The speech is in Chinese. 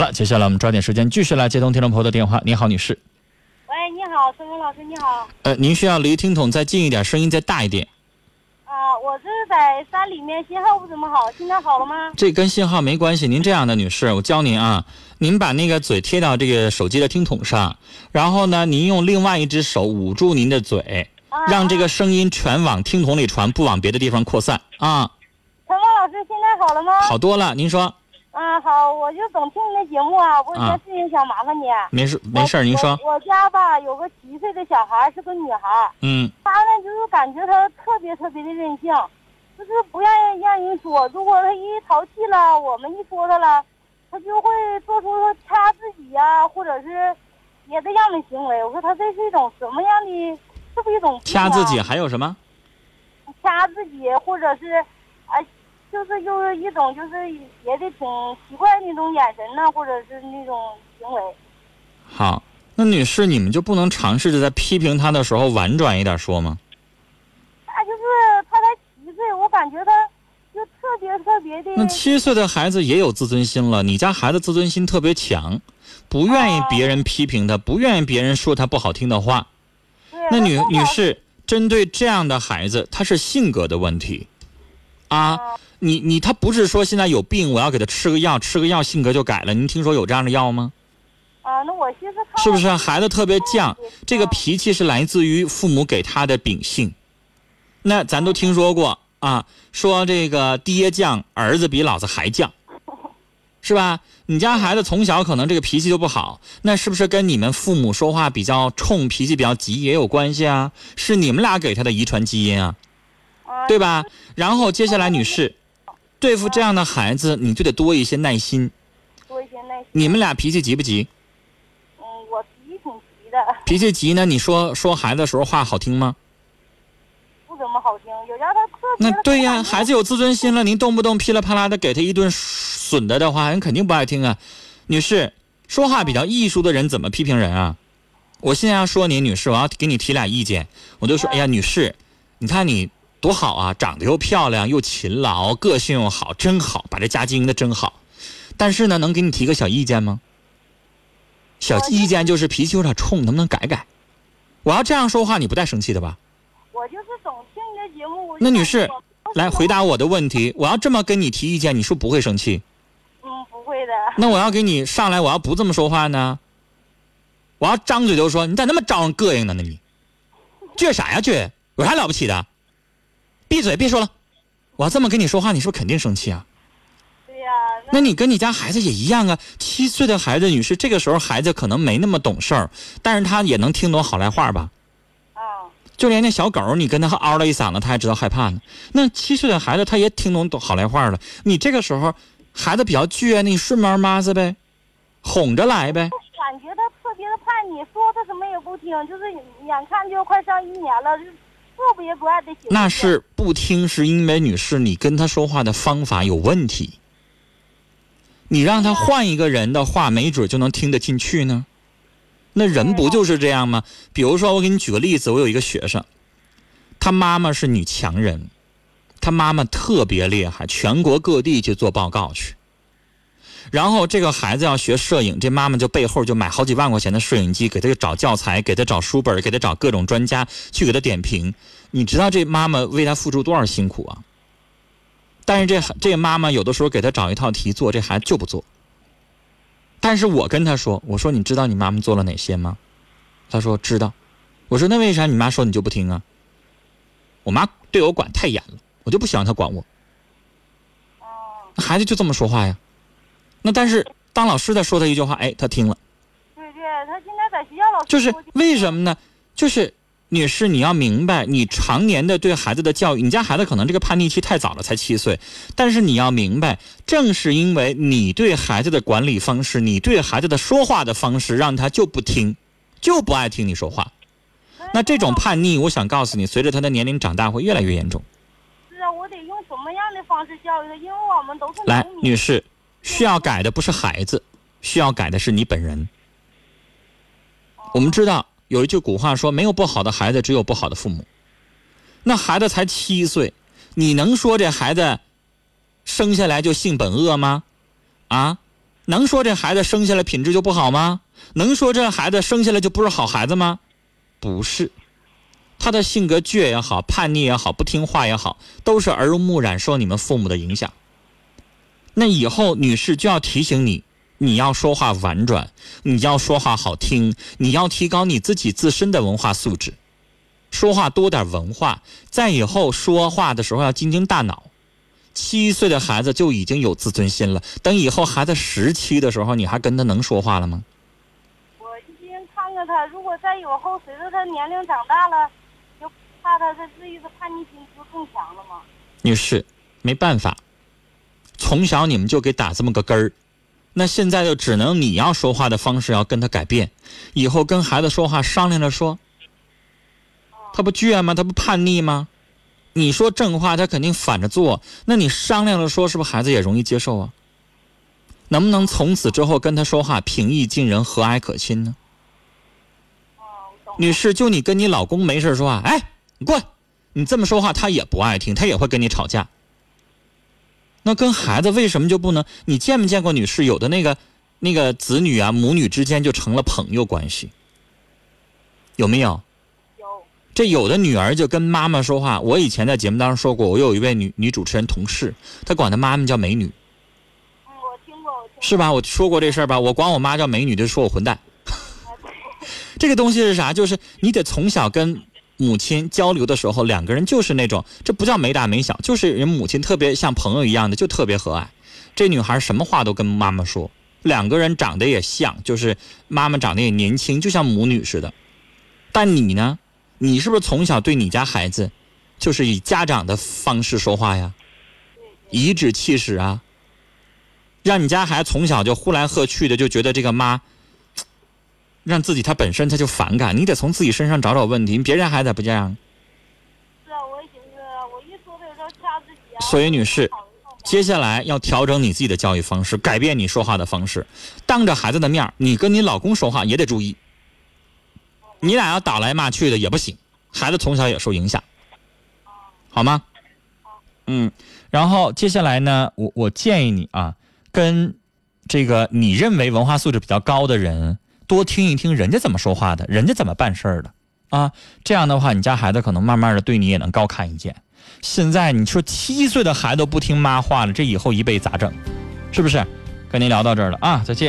好了，接下来我们抓紧时间继续来接通听众朋友的电话。你好，女士。喂，你好，孙峰老师，你好。呃，您需要离听筒再近一点，声音再大一点。啊，我这是在山里面，信号不怎么好，现在好了吗？这跟信号没关系。您这样的女士，我教您啊，您把那个嘴贴到这个手机的听筒上，然后呢，您用另外一只手捂住您的嘴，啊让这个声音全往听筒里传，不往别的地方扩散啊。陈峰老师，现在好了吗？好多了，您说啊，好，我就总听你的节目啊，我有啊件事情想麻烦你。没事没事，您说，我。我家吧有个七岁的小孩，是个女孩，嗯她呢就是感觉她特别特别的任性，就是不愿意让人说。如果她一淘气了，我们一说她了，她就会做出掐自己呀、或者是别的样的行为。我说她这是一种什么样的？是不是一种啊掐自己还有什么？掐自己，或者是，啊，就是就是一种就是也得挺奇怪的那种眼神呐、或者是那种行为。好，那女士，你们就不能尝试着在批评他的时候婉转一点说吗？他就是他才七岁，我感觉他就特别特别的。那七岁的孩子也有自尊心了，你家孩子自尊心特别强，不愿意别人批评他，不愿意别人说他不好听的话。那女女士，针对这样的孩子，他是性格的问题，啊，啊你你他不是说现在有病，我要给他吃个药，吃个药性格就改了。您听说有这样的药吗？啊，那我寻思他是不是啊孩子特别犟？这个啊脾气是来自于父母给他的秉性。那咱都听说过啊，说这个爹犟，儿子比老子还犟，是吧？你家孩子从小可能这个脾气就不好，那是不是跟你们父母说话比较冲，脾气比较急也有关系啊？是你们俩给他的遗传基因啊，啊对吧？然后接下来，女士，对付这样的孩子，你就得多一些耐心。多一些耐心。你们俩脾气急不急？嗯，我脾气挺急的，脾气急呢？你说说孩子的时候话好听吗？不怎么好听。有家他特别那对呀，孩子有自尊心了，您动不动噼里啪啦的给他一顿损的的话，人肯定不爱听啊。女士，说话比较艺术的人怎么批评人啊？我现在要说你，女士，我要给你提俩意见，我就说，哎呀，女士，你看你多好啊，长得又漂亮，又勤劳，个性又好，真好，把这家经营的真好。但是呢，能给你提个小意见吗？小意见就是脾气有点冲，能不能改改？我要这样说话，你不带生气的吧？我就是总听你的节目。那女士来回答我的问题，我要这么跟你提意见，你是不是不会生气？嗯，不会的。那我要给你上来，我要不这么说话呢？我要张嘴就说你咋那么招人膈应呢？那你倔啥呀倔？有啥了不起的？闭嘴，别说了。我要这么跟你说话，你是不是肯定生气啊？对呀、那你跟你家孩子也一样啊。七岁的孩子，女士，这个时候孩子可能没那么懂事儿，但是他也能听懂好赖话吧？啊，就连那小狗，你跟他嗷了一嗓子，他还知道害怕呢。那七岁的孩子，他也听懂懂好赖话了。你这个时候孩子比较倔，那你顺毛妈子呗，哄着来呗。感觉他特别的叛逆，说他什么也不听，就是眼看就快上一年了，特别不爱的。那是不听，是因为女士你跟他说话的方法有问题。你让他换一个人的话，没准就能听得进去呢。那人不就是这样吗？比如说，我给你举个例子，我有一个学生，他妈妈是女强人，他妈妈特别厉害，全国各地去做报告去。然后这个孩子要学摄影，这妈妈就背后就买好几万块钱的摄影机，给他找教材，给他找书本，给他找各种专家去给他点评。你知道这妈妈为他付出多少辛苦啊？但是这这妈妈有的时候给他找一套题做，这孩子就不做。但是我跟他说，我说你知道你妈妈做了哪些吗？他说知道。我说那为啥你妈说你就不听啊？我妈对我管太严了，我就不喜欢她管我。孩子就这么说话呀。那但是当老师再说他一句话，哎，他听了。对对，他现在在学校老师就是为什么呢？就是女士，你要明白，你常年的对孩子的教育，你家孩子可能这个叛逆期太早了，才七岁，但是你要明白，正是因为你对孩子的管理方式，你对孩子的说话的方式，让他就不听，就不爱听你说话。那这种叛逆，我想告诉你，随着他的年龄长大，会越来越严重。是啊，我得用什么样的方式教育他？因为我们都是来女士，需要改的不是孩子，需要改的是你本人。我们知道有一句古话说，没有不好的孩子，只有不好的父母。那孩子才七岁，你能说这孩子生下来就性本恶吗？啊，能说这孩子生下来品质就不好吗？能说这孩子生下来就不是好孩子吗？不是，他的性格倔也好，叛逆也好，不听话也好，都是耳濡目染，受你们父母的影响。那以后，女士就要提醒你，你要说话婉转，你要说话好听，你要提高你自己自身的文化素质，说话多点文化，在以后说话的时候要精精大脑。七岁的孩子就已经有自尊心了，等以后孩子十七的时候，你还跟他能说话了吗？我一心看看他，如果再以后，随着他年龄长大了，就怕他这至于的叛逆心就更强了吗？女士，没办法，从小你们就给打这么个根儿，那现在就只能你要说话的方式要跟他改变，以后跟孩子说话商量着说，他不倔吗？他不叛逆吗？你说正话，他肯定反着做。那你商量着说，是不是孩子也容易接受啊？能不能从此之后跟他说话平易近人、和蔼可亲呢？女士，就你跟你老公没事说话，哎，你过来，你这么说话他也不爱听，他也会跟你吵架。那跟孩子为什么就不能？你见没见过女士有的那个那个子女啊，母女之间就成了朋友关系，有没有？这有的女儿就跟妈妈说话，我以前在节目当中说过，我有一位女女主持人同事，她管她妈妈叫美女。嗯，我听过，我听过。是吧？我说过这事儿吧？我管我妈叫美女，就说我混蛋。这个东西是啥？就是你得从小跟母亲交流的时候，两个人就是那种，这不叫没大没小，就是人母亲特别像朋友一样的，就特别和蔼。这女孩什么话都跟妈妈说，两个人长得也像，就是妈妈长得也年轻，就像母女似的。但你呢？你是不是从小对你家孩子，就是以家长的方式说话呀？颐指气使啊，让你家孩子从小就呼来喝去的，就觉得这个妈，让自己他本身他就反感。你得从自己身上找找问题，别人孩子不这样。是啊，我也寻思，我一说他有时候掐自己啊。所以，女士，接下来要调整你自己的教育方式，改变你说话的方式。当着孩子的面你跟你老公说话也得注意。你俩要打来骂去的也不行，孩子从小也受影响，好吗？嗯，然后接下来呢，我我建议你啊，跟这个你认为文化素质比较高的人多听一听人家怎么说话的，人家怎么办事儿的啊。这样的话，你家孩子可能慢慢的对你也能高看一眼。现在你说七岁的孩子都不听妈话了，这以后一辈咋整？是不是？跟您聊到这儿了啊，再见。